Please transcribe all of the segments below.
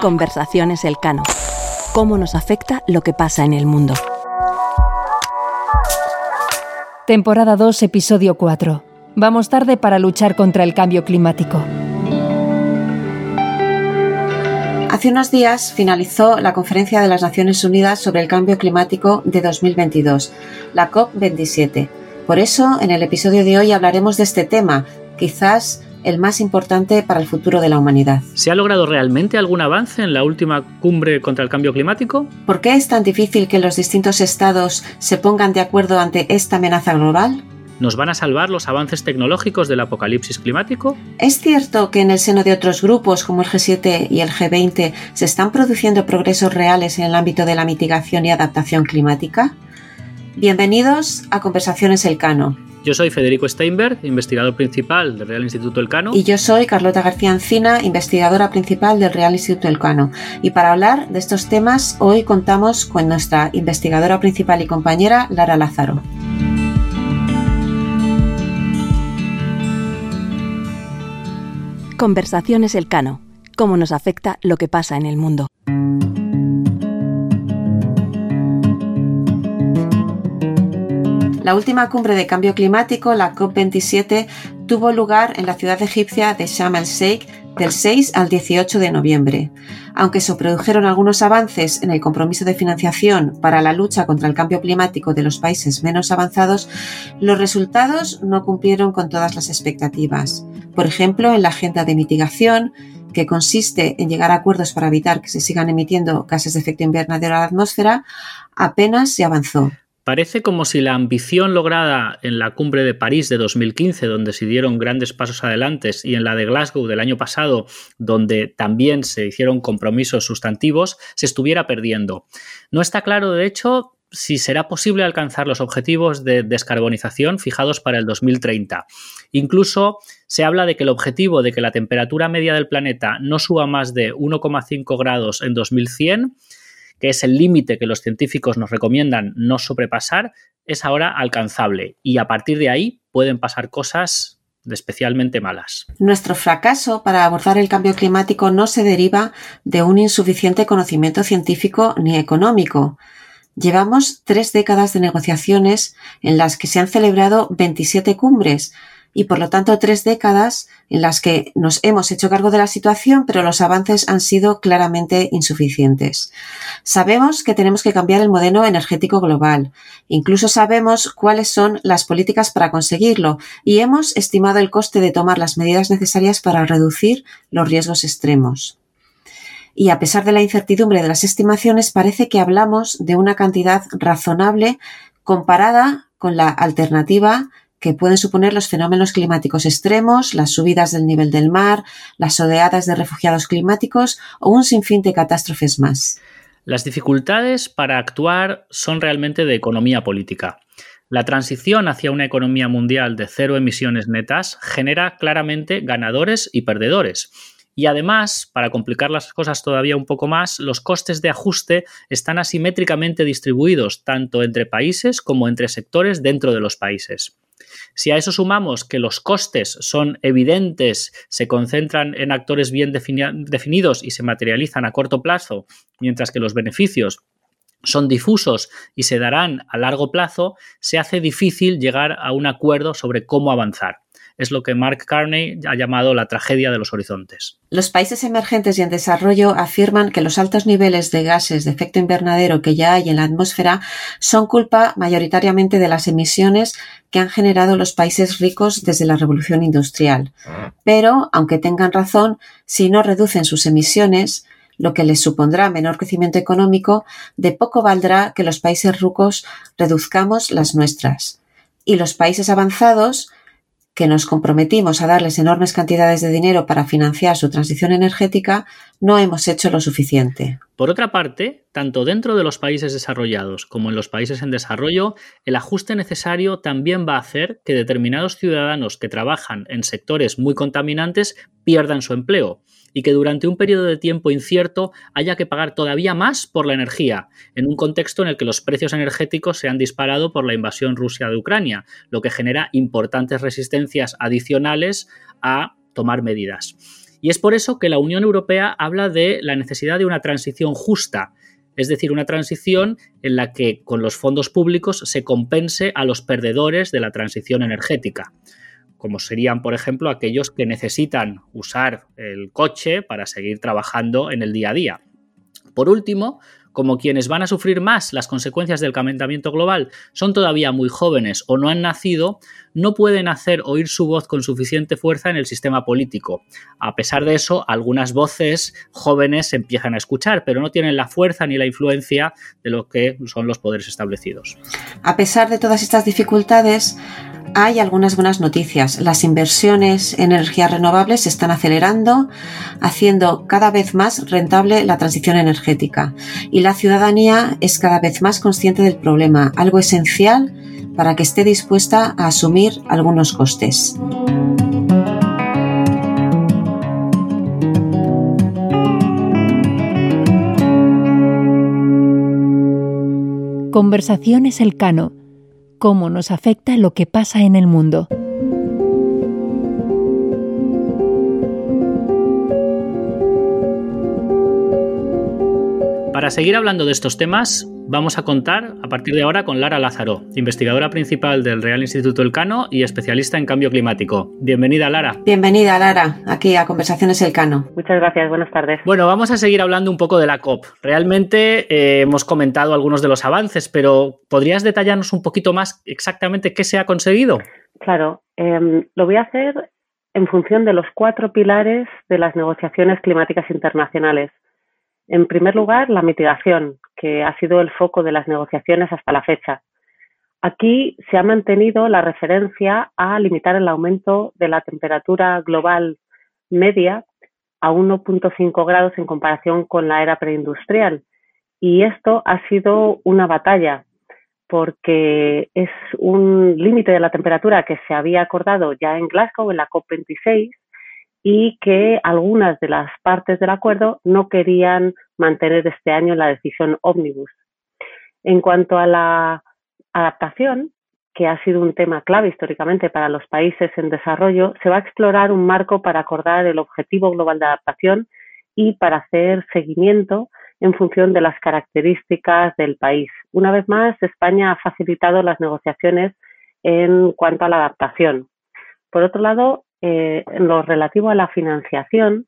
Conversaciones Elcano. ¿Cómo nos afecta lo que pasa en el mundo? Temporada 2, episodio 4. Vamos tarde para luchar contra el cambio climático. Hace unos días finalizó la Conferencia de las Naciones Unidas sobre el Cambio Climático de 2022, la COP27. Por eso, en el episodio de hoy hablaremos de este tema, quizás el más importante para el futuro de la humanidad. ¿Se ha logrado realmente algún avance en la última cumbre contra el cambio climático? ¿Por qué es tan difícil que los distintos estados se pongan de acuerdo ante esta amenaza global? ¿Nos van a salvar los avances tecnológicos del apocalipsis climático? ¿Es cierto que en el seno de otros grupos como el G7 y el G20 se están produciendo progresos reales en el ámbito de la mitigación y adaptación climática? Bienvenidos a Conversaciones Elcano. Yo soy Federico Steinberg, investigador principal del Real Instituto Elcano. Y yo soy Carlota García Encina, investigadora principal del Real Instituto Elcano. Y para hablar de estos temas, hoy contamos con nuestra investigadora principal y compañera, Lara Lázaro. Conversaciones Elcano. Cómo nos afecta lo que pasa en el mundo. La última cumbre de cambio climático, la COP27, tuvo lugar en la ciudad egipcia de Sharm el-Sheikh del 6 al 18 de noviembre. Aunque se produjeron algunos avances en el compromiso de financiación para la lucha contra el cambio climático de los países menos avanzados, los resultados no cumplieron con todas las expectativas. Por ejemplo, en la agenda de mitigación, que consiste en llegar a acuerdos para evitar que se sigan emitiendo gases de efecto invernadero a la atmósfera, apenas se avanzó. Parece como si la ambición lograda en la cumbre de París de 2015, donde se dieron grandes pasos adelante, y en la de Glasgow del año pasado, donde también se hicieron compromisos sustantivos, se estuviera perdiendo. No está claro, de hecho, si será posible alcanzar los objetivos de descarbonización fijados para el 2030. Incluso se habla de que el objetivo de que la temperatura media del planeta no suba más de 1,5 grados en 2100, que es el límite que los científicos nos recomiendan no sobrepasar, es ahora alcanzable y a partir de ahí pueden pasar cosas especialmente malas. Nuestro fracaso para abordar el cambio climático no se deriva de un insuficiente conocimiento científico ni económico, Llevamos tres décadas de negociaciones en las que se han celebrado 27 cumbres y por lo tanto tres décadas en las que nos hemos hecho cargo de la situación, pero los avances han sido claramente insuficientes. Sabemos que tenemos que cambiar el modelo energético global. Incluso sabemos cuáles son las políticas para conseguirlo y hemos estimado el coste de tomar las medidas necesarias para reducir los riesgos extremos y a pesar de la incertidumbre de las estimaciones, parece que hablamos de una cantidad razonable comparada con la alternativa que pueden suponer los fenómenos climáticos extremos, las subidas del nivel del mar, las oleadas de refugiados climáticos o un sinfín de catástrofes más. Las dificultades para actuar son realmente de economía política. La transición hacia una economía mundial de cero emisiones netas genera claramente ganadores y perdedores y además, para complicar las cosas todavía un poco más, los costes de ajuste están asimétricamente distribuidos tanto entre países como entre sectores dentro de los países. Si a eso sumamos que los costes son evidentes, se concentran en actores bien definidos y se materializan a corto plazo, mientras que los beneficios son difusos y se darán a largo plazo, se hace difícil llegar a un acuerdo sobre cómo avanzar es lo que Mark Carney ha llamado la tragedia de los horizontes. Los países emergentes y en desarrollo afirman que los altos niveles de gases de efecto invernadero que ya hay en la atmósfera son culpa mayoritariamente de las emisiones que han generado los países ricos desde la revolución industrial. Pero, aunque tengan razón, si no reducen sus emisiones, lo que les supondrá menor crecimiento económico, de poco valdrá que los países ricos reduzcamos las nuestras. Y los países avanzados que nos comprometimos a darles enormes cantidades de dinero para financiar su transición energética, no hemos hecho lo suficiente. Por otra parte, tanto dentro de los países desarrollados como en los países en desarrollo, el ajuste necesario también va a hacer que determinados ciudadanos que trabajan en sectores muy contaminantes pierdan su empleo y que durante un periodo de tiempo incierto haya que pagar todavía más por la energía, en un contexto en el que los precios energéticos se han disparado por la invasión rusa de Ucrania, lo que genera importantes resistencias adicionales a tomar medidas. Y es por eso que la Unión Europea habla de la necesidad de una transición justa, es decir, una transición en la que con los fondos públicos se compense a los perdedores de la transición energética como serían, por ejemplo, aquellos que necesitan usar el coche para seguir trabajando en el día a día. Por último, como quienes van a sufrir más las consecuencias del calentamiento global son todavía muy jóvenes o no han nacido, no pueden hacer oír su voz con suficiente fuerza en el sistema político. A pesar de eso, algunas voces jóvenes se empiezan a escuchar, pero no tienen la fuerza ni la influencia de lo que son los poderes establecidos. A pesar de todas estas dificultades, hay algunas buenas noticias. Las inversiones en energías renovables se están acelerando, haciendo cada vez más rentable la transición energética. Y la ciudadanía es cada vez más consciente del problema, algo esencial para que esté dispuesta a asumir algunos costes. Conversaciones Elcano cómo nos afecta lo que pasa en el mundo. Para seguir hablando de estos temas, vamos a contar a partir de ahora con Lara Lázaro, investigadora principal del Real Instituto Elcano y especialista en cambio climático. Bienvenida, Lara. Bienvenida, Lara, aquí a Conversaciones Elcano. Muchas gracias, buenas tardes. Bueno, vamos a seguir hablando un poco de la COP. Realmente eh, hemos comentado algunos de los avances, pero ¿podrías detallarnos un poquito más exactamente qué se ha conseguido? Claro, em, lo voy a hacer en función de los cuatro pilares de las negociaciones climáticas internacionales en primer lugar, la mitigación, que ha sido el foco de las negociaciones hasta la fecha. Aquí se ha mantenido la referencia a limitar el aumento de la temperatura global media a 1.5 grados en comparación con la era preindustrial. Y esto ha sido una batalla porque es un límite de la temperatura que se había acordado ya en Glasgow en la COP26 y que algunas de las partes del acuerdo no querían mantener este año la decisión ómnibus. En cuanto a la adaptación, que ha sido un tema clave históricamente para los países en desarrollo, se va a explorar un marco para acordar el objetivo global de adaptación y para hacer seguimiento en función de las características del país. Una vez más, España ha facilitado las negociaciones en cuanto a la adaptación. Por otro lado, eh, en lo relativo a la financiación,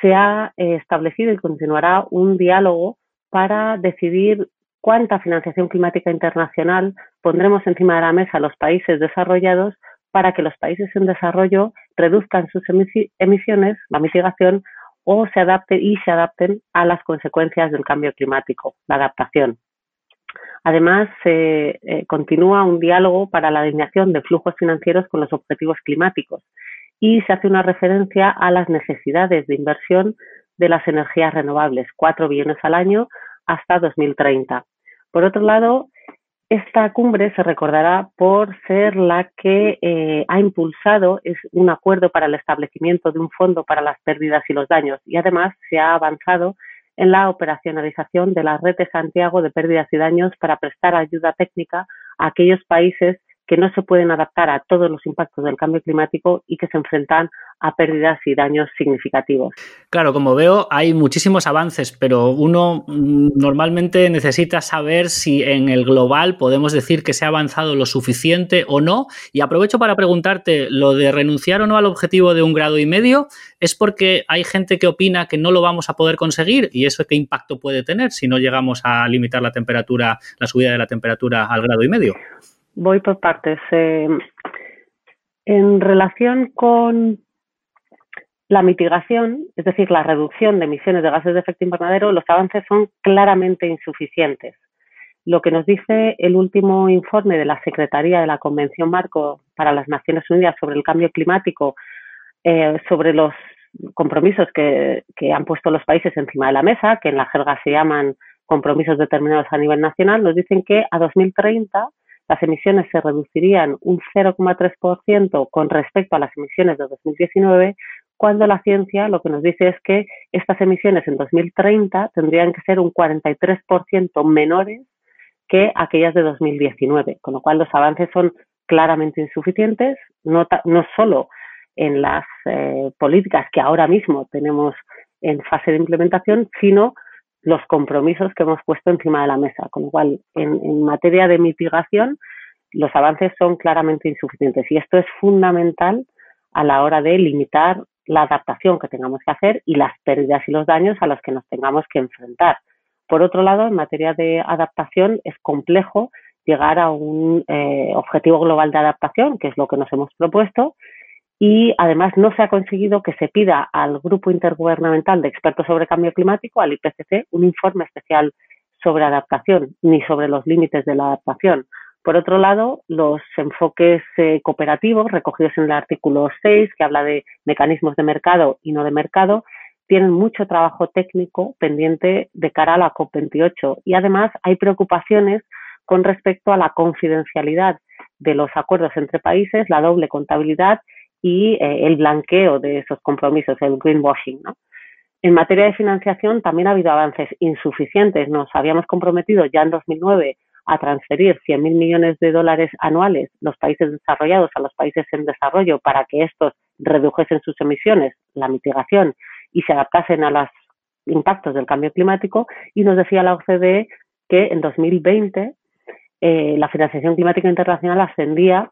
se ha eh, establecido y continuará un diálogo para decidir cuánta financiación climática internacional pondremos encima de la mesa los países desarrollados para que los países en desarrollo reduzcan sus emisiones, la mitigación, o se adapten y se adapten a las consecuencias del cambio climático, la adaptación. Además, se eh, continúa un diálogo para la alineación de flujos financieros con los objetivos climáticos y se hace una referencia a las necesidades de inversión de las energías renovables, 4 billones al año hasta 2030. Por otro lado, esta cumbre se recordará por ser la que eh, ha impulsado un acuerdo para el establecimiento de un fondo para las pérdidas y los daños y además se ha avanzado en la operacionalización de la red de Santiago de pérdidas y daños para prestar ayuda técnica a aquellos países que no se pueden adaptar a todos los impactos del cambio climático y que se enfrentan a pérdidas y daños significativos. Claro, como veo, hay muchísimos avances, pero uno mm, normalmente necesita saber si en el global podemos decir que se ha avanzado lo suficiente o no. Y aprovecho para preguntarte, ¿lo de renunciar o no al objetivo de un grado y medio es porque hay gente que opina que no lo vamos a poder conseguir? ¿Y eso qué impacto puede tener si no llegamos a limitar la temperatura, la subida de la temperatura al grado y medio? Voy por partes. Eh, en relación con la mitigación, es decir, la reducción de emisiones de gases de efecto invernadero, los avances son claramente insuficientes. Lo que nos dice el último informe de la Secretaría de la Convención Marco para las Naciones Unidas sobre el Cambio Climático, eh, sobre los compromisos que, que, han puesto los países encima de la mesa, que en la jerga se llaman compromisos determinados a nivel nacional, nos dicen que a 2030 las emisiones se reducirían un 0,3% con respecto a las emisiones de 2019, cuando la ciencia lo que nos dice es que estas emisiones en 2030 tendrían que ser un 43% menores que aquellas de 2019, con lo cual los avances son claramente insuficientes, no, no solo en las eh, políticas que ahora mismo tenemos en fase de implementación, sino los compromisos que hemos puesto encima de la mesa. Con lo cual, en, materia de mitigación, los avances son claramente insuficientes y esto es fundamental a la hora de limitar la adaptación que tengamos que hacer y las pérdidas y los daños a los que nos tengamos que enfrentar. Por otro lado, en materia de adaptación es complejo llegar a un eh, objetivo global de adaptación, que es lo que nos hemos propuesto, y además no se ha conseguido que se pida al Grupo Intergubernamental de Expertos sobre Cambio Climático, al IPCC, un informe especial sobre adaptación ni sobre los límites de la adaptación. Por otro lado, los enfoques eh, cooperativos recogidos en el artículo 6, que habla de mecanismos de mercado y no de mercado, tienen mucho trabajo técnico pendiente de cara a la COP28 y además hay preocupaciones con respecto a la confidencialidad de los acuerdos entre países, la doble contabilidad y eh, el blanqueo de esos compromisos, el greenwashing. ¿no? En materia de financiación también ha habido avances insuficientes. Nos habíamos comprometido ya en 2009 a transferir 100.000 millones de dólares anuales los países desarrollados a los países en desarrollo para que estos redujesen sus emisiones, la mitigación y se adaptasen a los impactos del cambio climático. Y nos decía la OCDE que en 2020 eh, la financiación climática internacional ascendía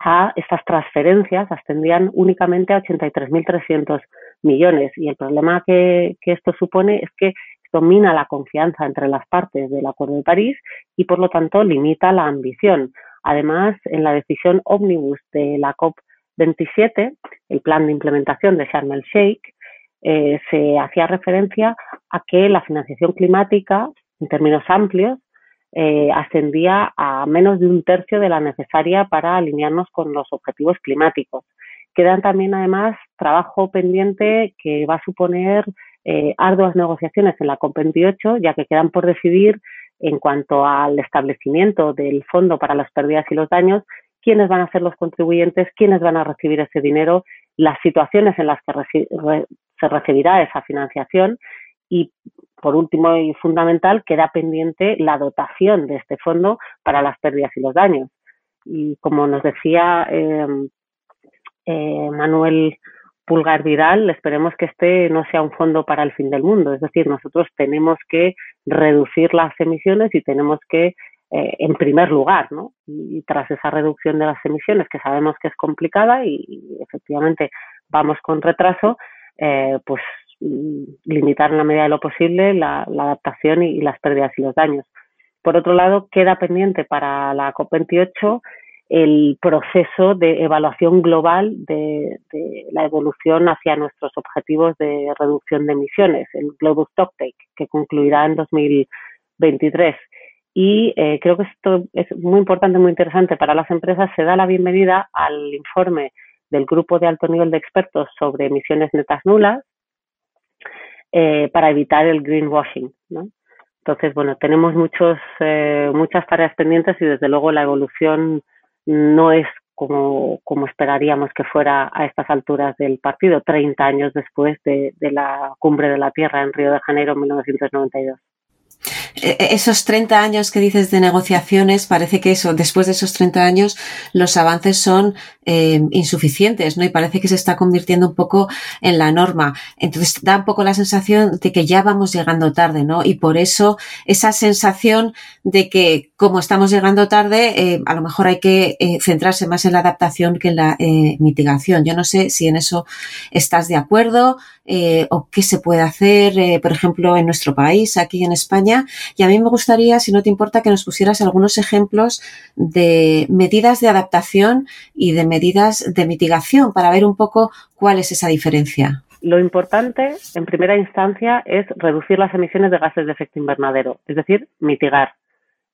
a estas transferencias ascendían únicamente a 83.300 millones. Y el problema que, esto supone es que domina la confianza entre las partes del Acuerdo de París y, por lo tanto, limita la ambición. Además, en la decisión ómnibus de la COP27, el plan de implementación de Sharm el Sheikh, eh, se hacía referencia a que la financiación climática, en términos amplios, eh, ascendía a menos de un tercio de la necesaria para alinearnos con los objetivos climáticos. Quedan también, además, trabajo pendiente que va a suponer eh, arduas negociaciones en la COP28, ya que quedan por decidir en cuanto al establecimiento del Fondo para las Pérdidas y los Daños, quiénes van a ser los contribuyentes, quiénes van a recibir ese dinero, las situaciones en las que se recibirá esa financiación y por último y fundamental, queda pendiente la dotación de este fondo para las pérdidas y los daños. Y como nos decía em, eh, Manuel Pulgar Vidal, esperemos que este no sea un fondo para el fin del mundo. Es decir, nosotros tenemos que reducir las emisiones y tenemos que, eh, en primer lugar, ¿no? Y, tras esa reducción de las emisiones, que sabemos que es complicada y, efectivamente vamos con retraso, eh, pues limitar en la medida de lo posible la, adaptación y, las pérdidas y los daños. Por otro lado, queda pendiente para la COP28 el proceso de evaluación global de, la evolución hacia nuestros objetivos de reducción de emisiones, el Global Stocktake, que concluirá en 2023. Y eh, creo que esto es muy importante, muy interesante para las empresas. Se da la bienvenida al informe del Grupo de Alto Nivel de Expertos sobre Emisiones Netas Nulas, eh, para evitar el greenwashing. ¿no? Entonces, bueno, tenemos muchos, eh, muchas tareas pendientes y desde luego la evolución no es como, como esperaríamos que fuera a estas alturas del partido, 30 años después de, de la cumbre de la Tierra en Río de Janeiro en 1992. E, e, esos 30 años que dices de negociaciones, parece que eso, después de esos 30 años, los avances son eh, insuficientes, ¿no? Y parece que se está convirtiendo un poco en la norma. Entonces da un poco la sensación de que ya vamos llegando tarde, ¿no? Y por eso esa sensación de que como estamos llegando tarde, eh, a lo mejor hay que eh, centrarse más en la adaptación que en la mitigación. Yo no sé si en eso estás de acuerdo o qué se puede hacer, por ejemplo, en nuestro país, aquí en España, y a mí me gustaría, si no te importa, que nos pusieras algunos ejemplos de medidas de adaptación y de medidas de mitigación para ver un poco cuál es esa diferencia. Lo importante, en primera instancia, es reducir las emisiones de gases de efecto invernadero, es decir, mitigar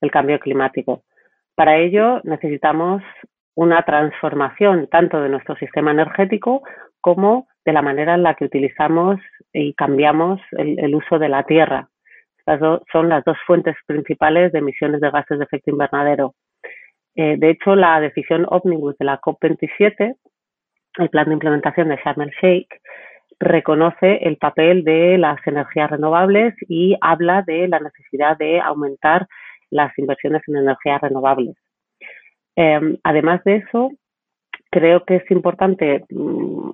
el cambio climático. Para ello necesitamos una transformación tanto de nuestro sistema energético como de la manera en la que utilizamos y cambiamos el uso de la tierra son las dos fuentes principales de emisiones de gases de efecto invernadero. Eh, de hecho, la decisión ómnibus de la COP27, el plan de implementación de Sharm el Sheikh, reconoce el papel de las energías renovables y habla de la necesidad de aumentar las inversiones en energías renovables. Em, además de eso, creo que es importante mm,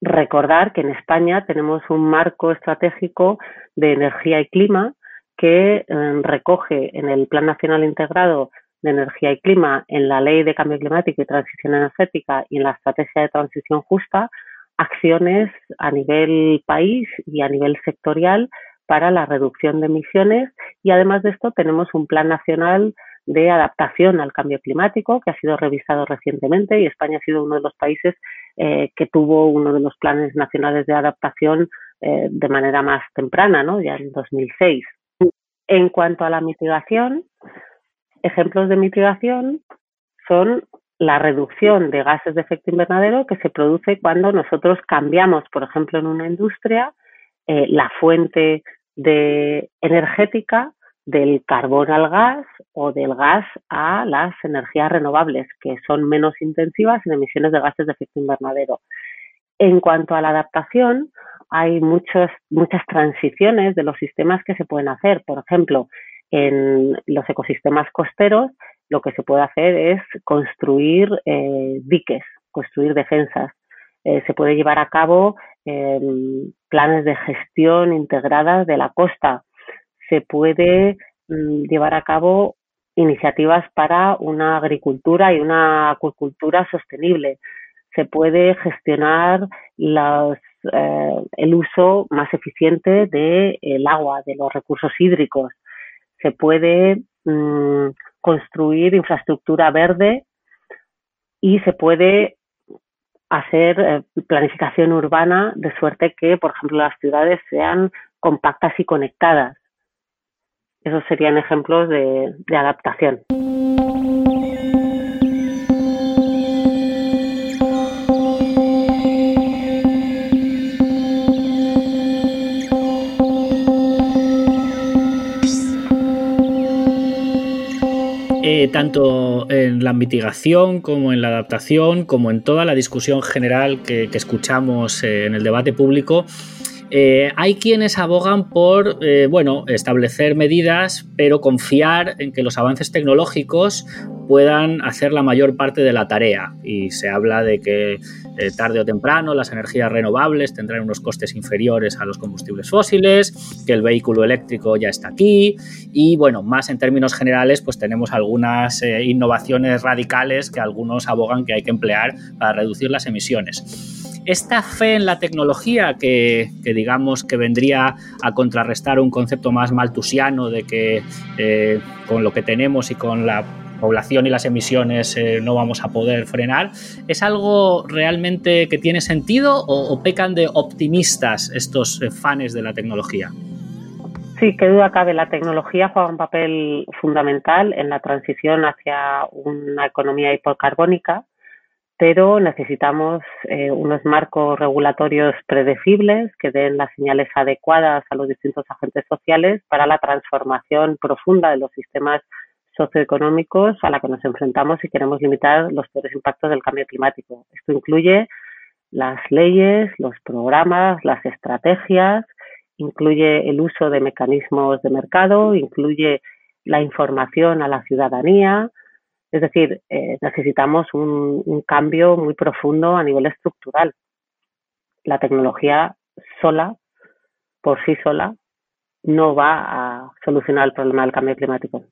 recordar que en España tenemos un marco estratégico de energía y clima que eh, recoge en el Plan Nacional Integrado de Energía y Clima, en la Ley de Cambio Climático y Transición Energética y en la Estrategia de Transición Justa acciones a nivel país y a nivel sectorial para la reducción de emisiones. Y además de esto tenemos un Plan Nacional de adaptación al cambio climático que ha sido revisado recientemente y España ha sido uno de los países eh, que tuvo uno de los planes nacionales de adaptación eh, de manera más temprana, ¿no? ya en 2006. En cuanto a la mitigación, ejemplos de mitigación son la reducción de gases de efecto invernadero que se produce cuando nosotros cambiamos, por ejemplo, en una industria, eh, la fuente de energética del carbón al gas o del gas a las energías renovables, que son menos intensivas en emisiones de gases de efecto invernadero. En cuanto a la adaptación, hay muchos, muchas transiciones de los sistemas que se pueden hacer. Por ejemplo, en los ecosistemas costeros, lo que se puede hacer es construir eh, diques, construir defensas. Eh, se puede llevar a cabo em, planes de gestión integradas de la costa se puede mm, llevar a cabo iniciativas para una agricultura y una acuicultura sostenible. Se puede gestionar eh, el uso más eficiente del agua, de los recursos hídricos. Se puede mm, construir infraestructura verde y se puede hacer eh, planificación urbana de suerte que, por ejemplo, las ciudades sean compactas y conectadas. Esos serían ejemplos de, adaptación. Eh, tanto en la mitigación como en la adaptación, como en toda la discusión general que, escuchamos eh, en el debate público, eh, hay quienes abogan por eh, bueno, establecer medidas, pero confiar en que los avances tecnológicos puedan hacer la mayor parte de la tarea. Y se habla de que eh, tarde o temprano las energías renovables tendrán unos costes inferiores a los combustibles fósiles, que el vehículo eléctrico ya está aquí y bueno, más en términos generales, pues tenemos algunas innovaciones radicales que algunos abogan que hay que emplear para reducir las emisiones esta fe en la tecnología que, digamos que vendría a contrarrestar un concepto más maltusiano de que eh, con lo que tenemos y con la población y las emisiones eh, no vamos a poder frenar, ¿es algo realmente que tiene sentido o, pecan de optimistas estos eh, fans de la tecnología? Sí, qué duda cabe. La tecnología juega un papel fundamental en la transición hacia una economía hipocarbónica pero necesitamos eh, unos marcos regulatorios predecibles que den las señales adecuadas a los distintos agentes sociales para la transformación profunda de los sistemas socioeconómicos a la que nos enfrentamos si queremos limitar los peores impactos del cambio climático. Esto incluye las leyes, los programas, las estrategias, incluye el uso de mecanismos de mercado, incluye la información a la ciudadanía, es decir, eh, necesitamos un, cambio muy profundo a nivel estructural. La tecnología sola, por sí sola, no va a solucionar el problema del cambio climático.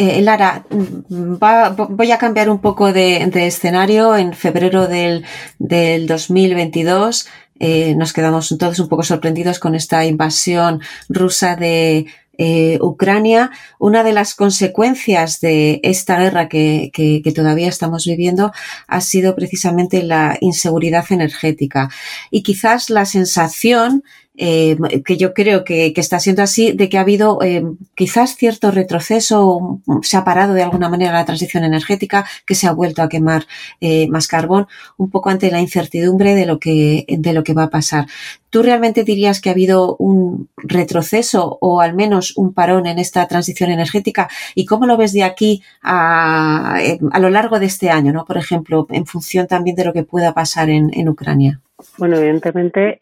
Eh, Lara, voy a cambiar un poco de, escenario. En febrero del, 2022 eh, nos quedamos todos un poco sorprendidos con esta invasión rusa de, eh, Ucrania, una de las consecuencias de esta guerra que, que, todavía estamos viviendo ha sido precisamente la inseguridad energética y quizás la sensación eh, que yo creo que, está siendo así, de que ha habido eh, quizás cierto retroceso, se ha parado de alguna manera la transición energética, que se ha vuelto a quemar eh, más carbón, un poco ante la incertidumbre de lo que de lo que va a pasar. ¿Tú realmente dirías que ha habido un retroceso o al menos un parón en esta transición energética? ¿Y cómo lo ves de aquí a, a lo largo de este año, ¿no? Por ejemplo, en función también de lo que pueda pasar en, en Ucrania. Bueno, evidentemente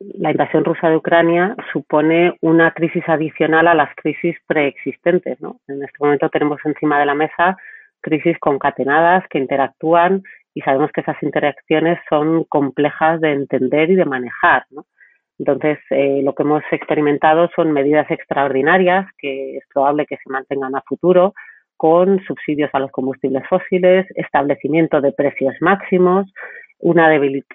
la invasión rusa de Ucrania supone una crisis adicional a las crisis preexistentes. ¿no? En este momento tenemos encima de la mesa crisis concatenadas que interactúan y sabemos que esas interacciones son complejas de entender y de manejar. Entonces, eh, lo que hemos experimentado son medidas extraordinarias que es probable que se mantengan a futuro, con subsidios a los combustibles fósiles, establecimiento de precios máximos, una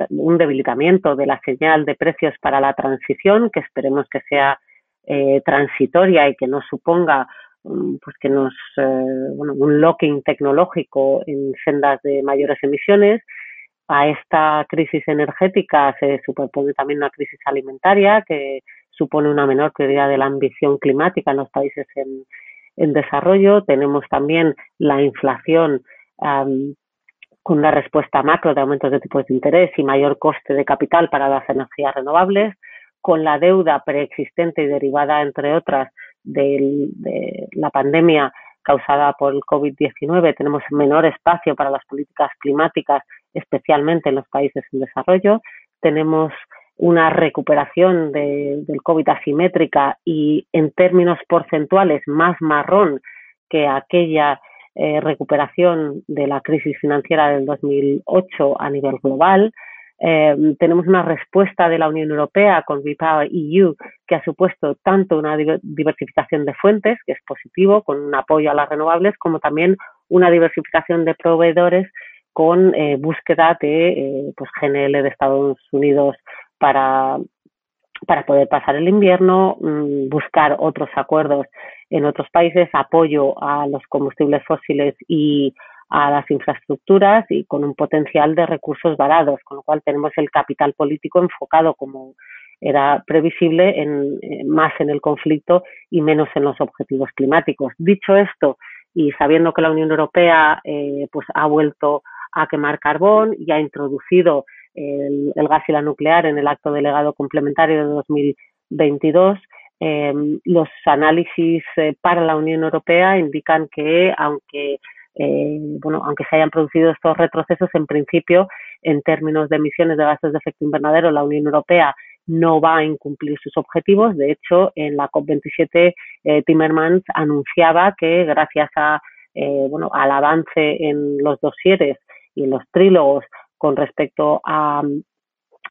un debilitamiento de la señal de precios para la transición, que esperemos que sea eh, transitoria y que no suponga mm, pues que nos eh, un locking tecnológico en sendas de mayores emisiones. A esta crisis energética se superpone también una crisis alimentaria que supone una menor prioridad de la ambición climática en los países en, en desarrollo. Tenemos también la inflación con una respuesta macro de aumentos de tipos de interés y mayor coste de capital para las energías renovables, con la deuda preexistente y derivada, entre otras, de la pandemia causada por el COVID-19, tenemos menor espacio para las políticas climáticas, especialmente en los países en desarrollo. Tenemos una recuperación del COVID asimétrica y en términos porcentuales más marrón que aquella eh, recuperación de la crisis financiera del 2008 a nivel global. Eh, tenemos una respuesta de la Unión Europea con Repower EU que ha supuesto tanto una diversificación de fuentes, que es positivo, con un apoyo a las renovables, como también una diversificación de proveedores con eh, búsqueda de pues, GNL de Estados Unidos para, para poder pasar el invierno, mm, buscar otros acuerdos en otros países, apoyo a los combustibles fósiles y a las infraestructuras y con un potencial de recursos varados, con lo cual tenemos el capital político enfocado como era previsible en, más en el conflicto y menos en los objetivos climáticos. Dicho esto, y sabiendo que la Unión Europea eh, pues ha vuelto a quemar carbón y ha introducido el, gas y la nuclear en el acto delegado complementario de 2022. Em, los análisis eh, para la Unión Europea indican que, aunque eh, bueno, aunque se hayan producido estos retrocesos, en principio, en términos de emisiones de gases de efecto invernadero, la Unión Europea no va a incumplir sus objetivos. De hecho, en la COP27, eh, Timmermans anunciaba que gracias a, bueno, al avance en los dosieres y en los trílogos con respecto a,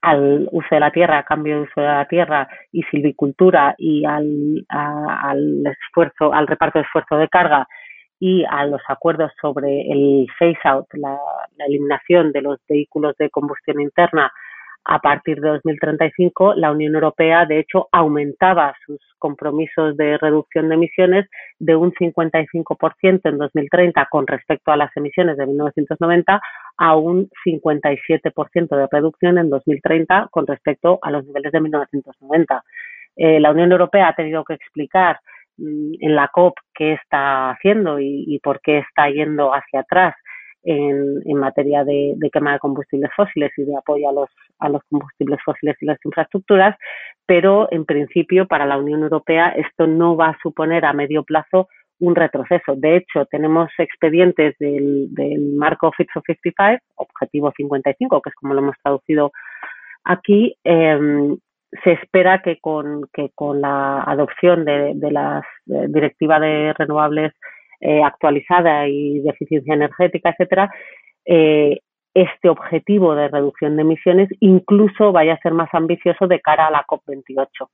al uso de la tierra, cambio de uso de la tierra y silvicultura y al, esfuerzo, al reparto de esfuerzo de carga y a los acuerdos sobre el phase out, la eliminación de los vehículos de combustión interna a partir de 2035, la Unión Europea, de hecho, aumentaba sus compromisos de reducción de emisiones de un 55% en 2030 con respecto a las emisiones de 1990 a un 57% de reducción en 2030 con respecto a los niveles de 1990. Eh, la Unión Europea ha tenido que explicar mm, en la COP qué está haciendo y por qué está yendo hacia atrás en, en materia de, quema de combustibles fósiles y de apoyo a los, a los combustibles fósiles y las infraestructuras, pero en principio para la Unión Europea esto no va a suponer a medio plazo un retroceso. De hecho, tenemos expedientes del, del marco Fit for 55, objetivo 55, que es como lo hemos traducido aquí. Em, se espera que con, que con la adopción de, de la directiva de renovables eh, actualizada y de eficiencia energética, etcétera, eh, este objetivo de reducción de emisiones incluso vaya a ser más ambicioso de cara a la COP28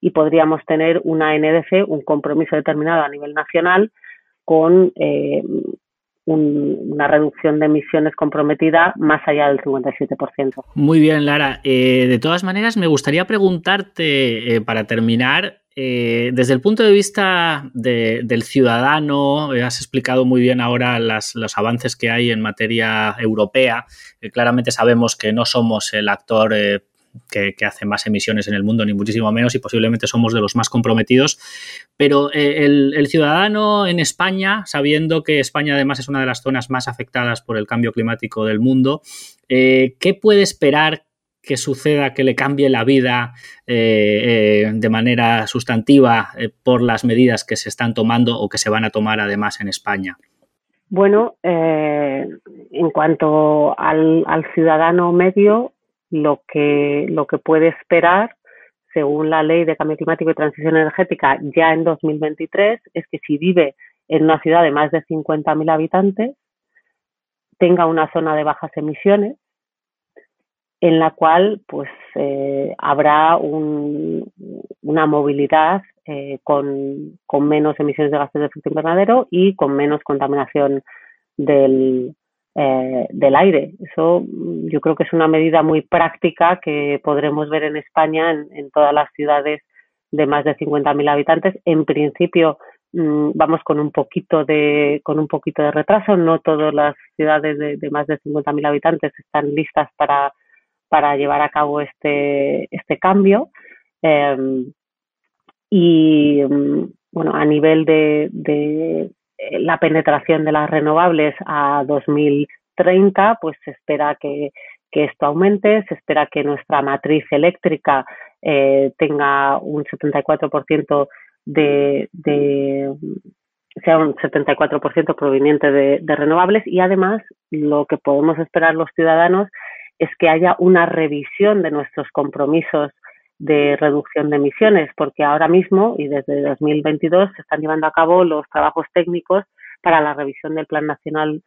y podríamos tener una NDC, un compromiso determinado a nivel nacional con eh, una reducción de emisiones comprometida más allá del 57%. Muy bien, Lara. de todas maneras, me gustaría preguntarte, para terminar, eh, desde el punto de vista del ciudadano, eh, has explicado muy bien ahora los avances que hay en materia europea. Eh, claramente sabemos que no somos el actor que, hace más emisiones en el mundo, ni muchísimo menos, y posiblemente somos de los más comprometidos. Pero el, ciudadano en España, sabiendo que España además es una de las zonas más afectadas por el cambio climático del mundo, ¿qué puede esperar que suceda que le cambie la vida eh, eh, de manera sustantiva eh, por las medidas que se están tomando o que se van a tomar además en España? Bueno, en cuanto al, ciudadano medio, lo que, lo que puede esperar, según la ley de cambio climático y transición energética, ya en 2023, es que si vive en una ciudad de más de 50.000 habitantes tenga una zona de bajas emisiones en la cual pues eh, habrá una movilidad eh, con, menos emisiones de gases de efecto invernadero y con menos contaminación del, eh, del aire. Eso mm, yo creo que es una medida muy práctica que podremos ver en España en, todas las ciudades de más de 50.000 habitantes. En principio mm, vamos con un poquito de con un poquito de retraso. No todas las ciudades de, más de 50.000 habitantes están listas para, para llevar a cabo este este cambio. Em, y mm, bueno, a nivel de, eh, la penetración de las renovables a 2030, pues se espera que, esto aumente, se espera que nuestra matriz eléctrica eh, tenga un 74% de, de sea un 74% proveniente de, de, renovables y además lo que podemos esperar los ciudadanos es que haya una revisión de nuestros compromisos de reducción de emisiones, porque ahora mismo y desde 2022 se están llevando a cabo los trabajos técnicos para la revisión del Plan Nacional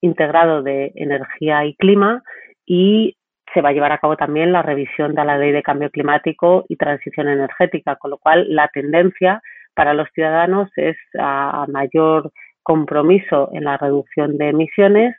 Integrado de Energía y Clima y se va a llevar a cabo también la revisión de la Ley de Cambio Climático y Transición Energética, con lo cual la tendencia para los ciudadanos es a, mayor compromiso en la reducción de emisiones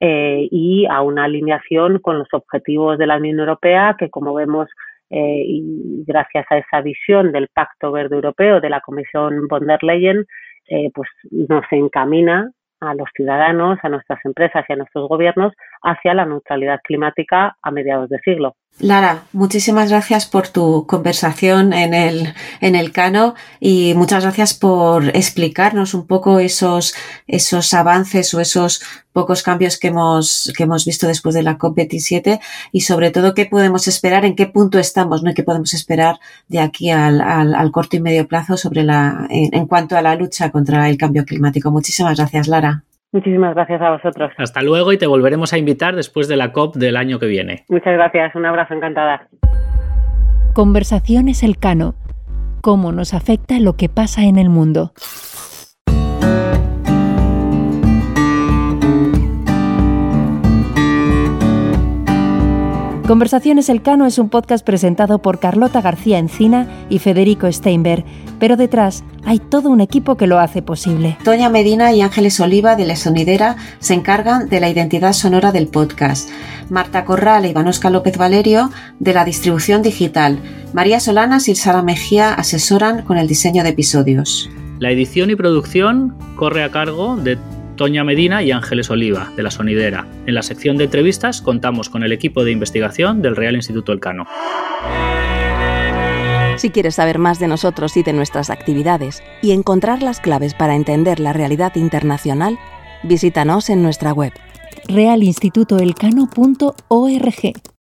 eh, y a una alineación con los objetivos de la Unión Europea, que como vemos eh, y gracias a esa visión del Pacto Verde Europeo de la Comisión von der Leyen, eh, pues nos encamina a los ciudadanos, a nuestras empresas y a nuestros gobiernos hacia la neutralidad climática a mediados de siglo. Lara, muchísimas gracias por tu conversación en el, en el Cano y muchas gracias por explicarnos un poco esos, esos avances o esos pocos cambios que hemos, que hemos visto después de la COP27 y sobre todo qué podemos esperar, en qué punto estamos, ¿no? y qué podemos esperar de aquí al, al, corto y medio plazo sobre la, en cuanto a la lucha contra el cambio climático. Muchísimas gracias, Lara. Muchísimas gracias a vosotros. Hasta luego y te volveremos a invitar después de la COP del año que viene. Muchas gracias, un abrazo encantada. Conversaciones Elcano. ¿Cómo nos afecta lo que pasa en el mundo? Conversaciones Elcano es un podcast presentado por Carlota García Encina y Federico Steinberg, pero detrás hay todo un equipo que lo hace posible. Toña Medina y Ángeles Oliva de La Sonidera se encargan de la identidad sonora del podcast. Marta Corral e Ivanosca López Valerio de la distribución digital. María Solanas y Sara Mejía asesoran con el diseño de episodios. La edición y producción corre a cargo de Toña Medina y Ángeles Oliva, de La Sonidera. En la sección de entrevistas contamos con el equipo de investigación del Real Instituto Elcano. Si quieres saber más de nosotros y de nuestras actividades y encontrar las claves para entender la realidad internacional, visítanos en nuestra web realinstitutoelcano.org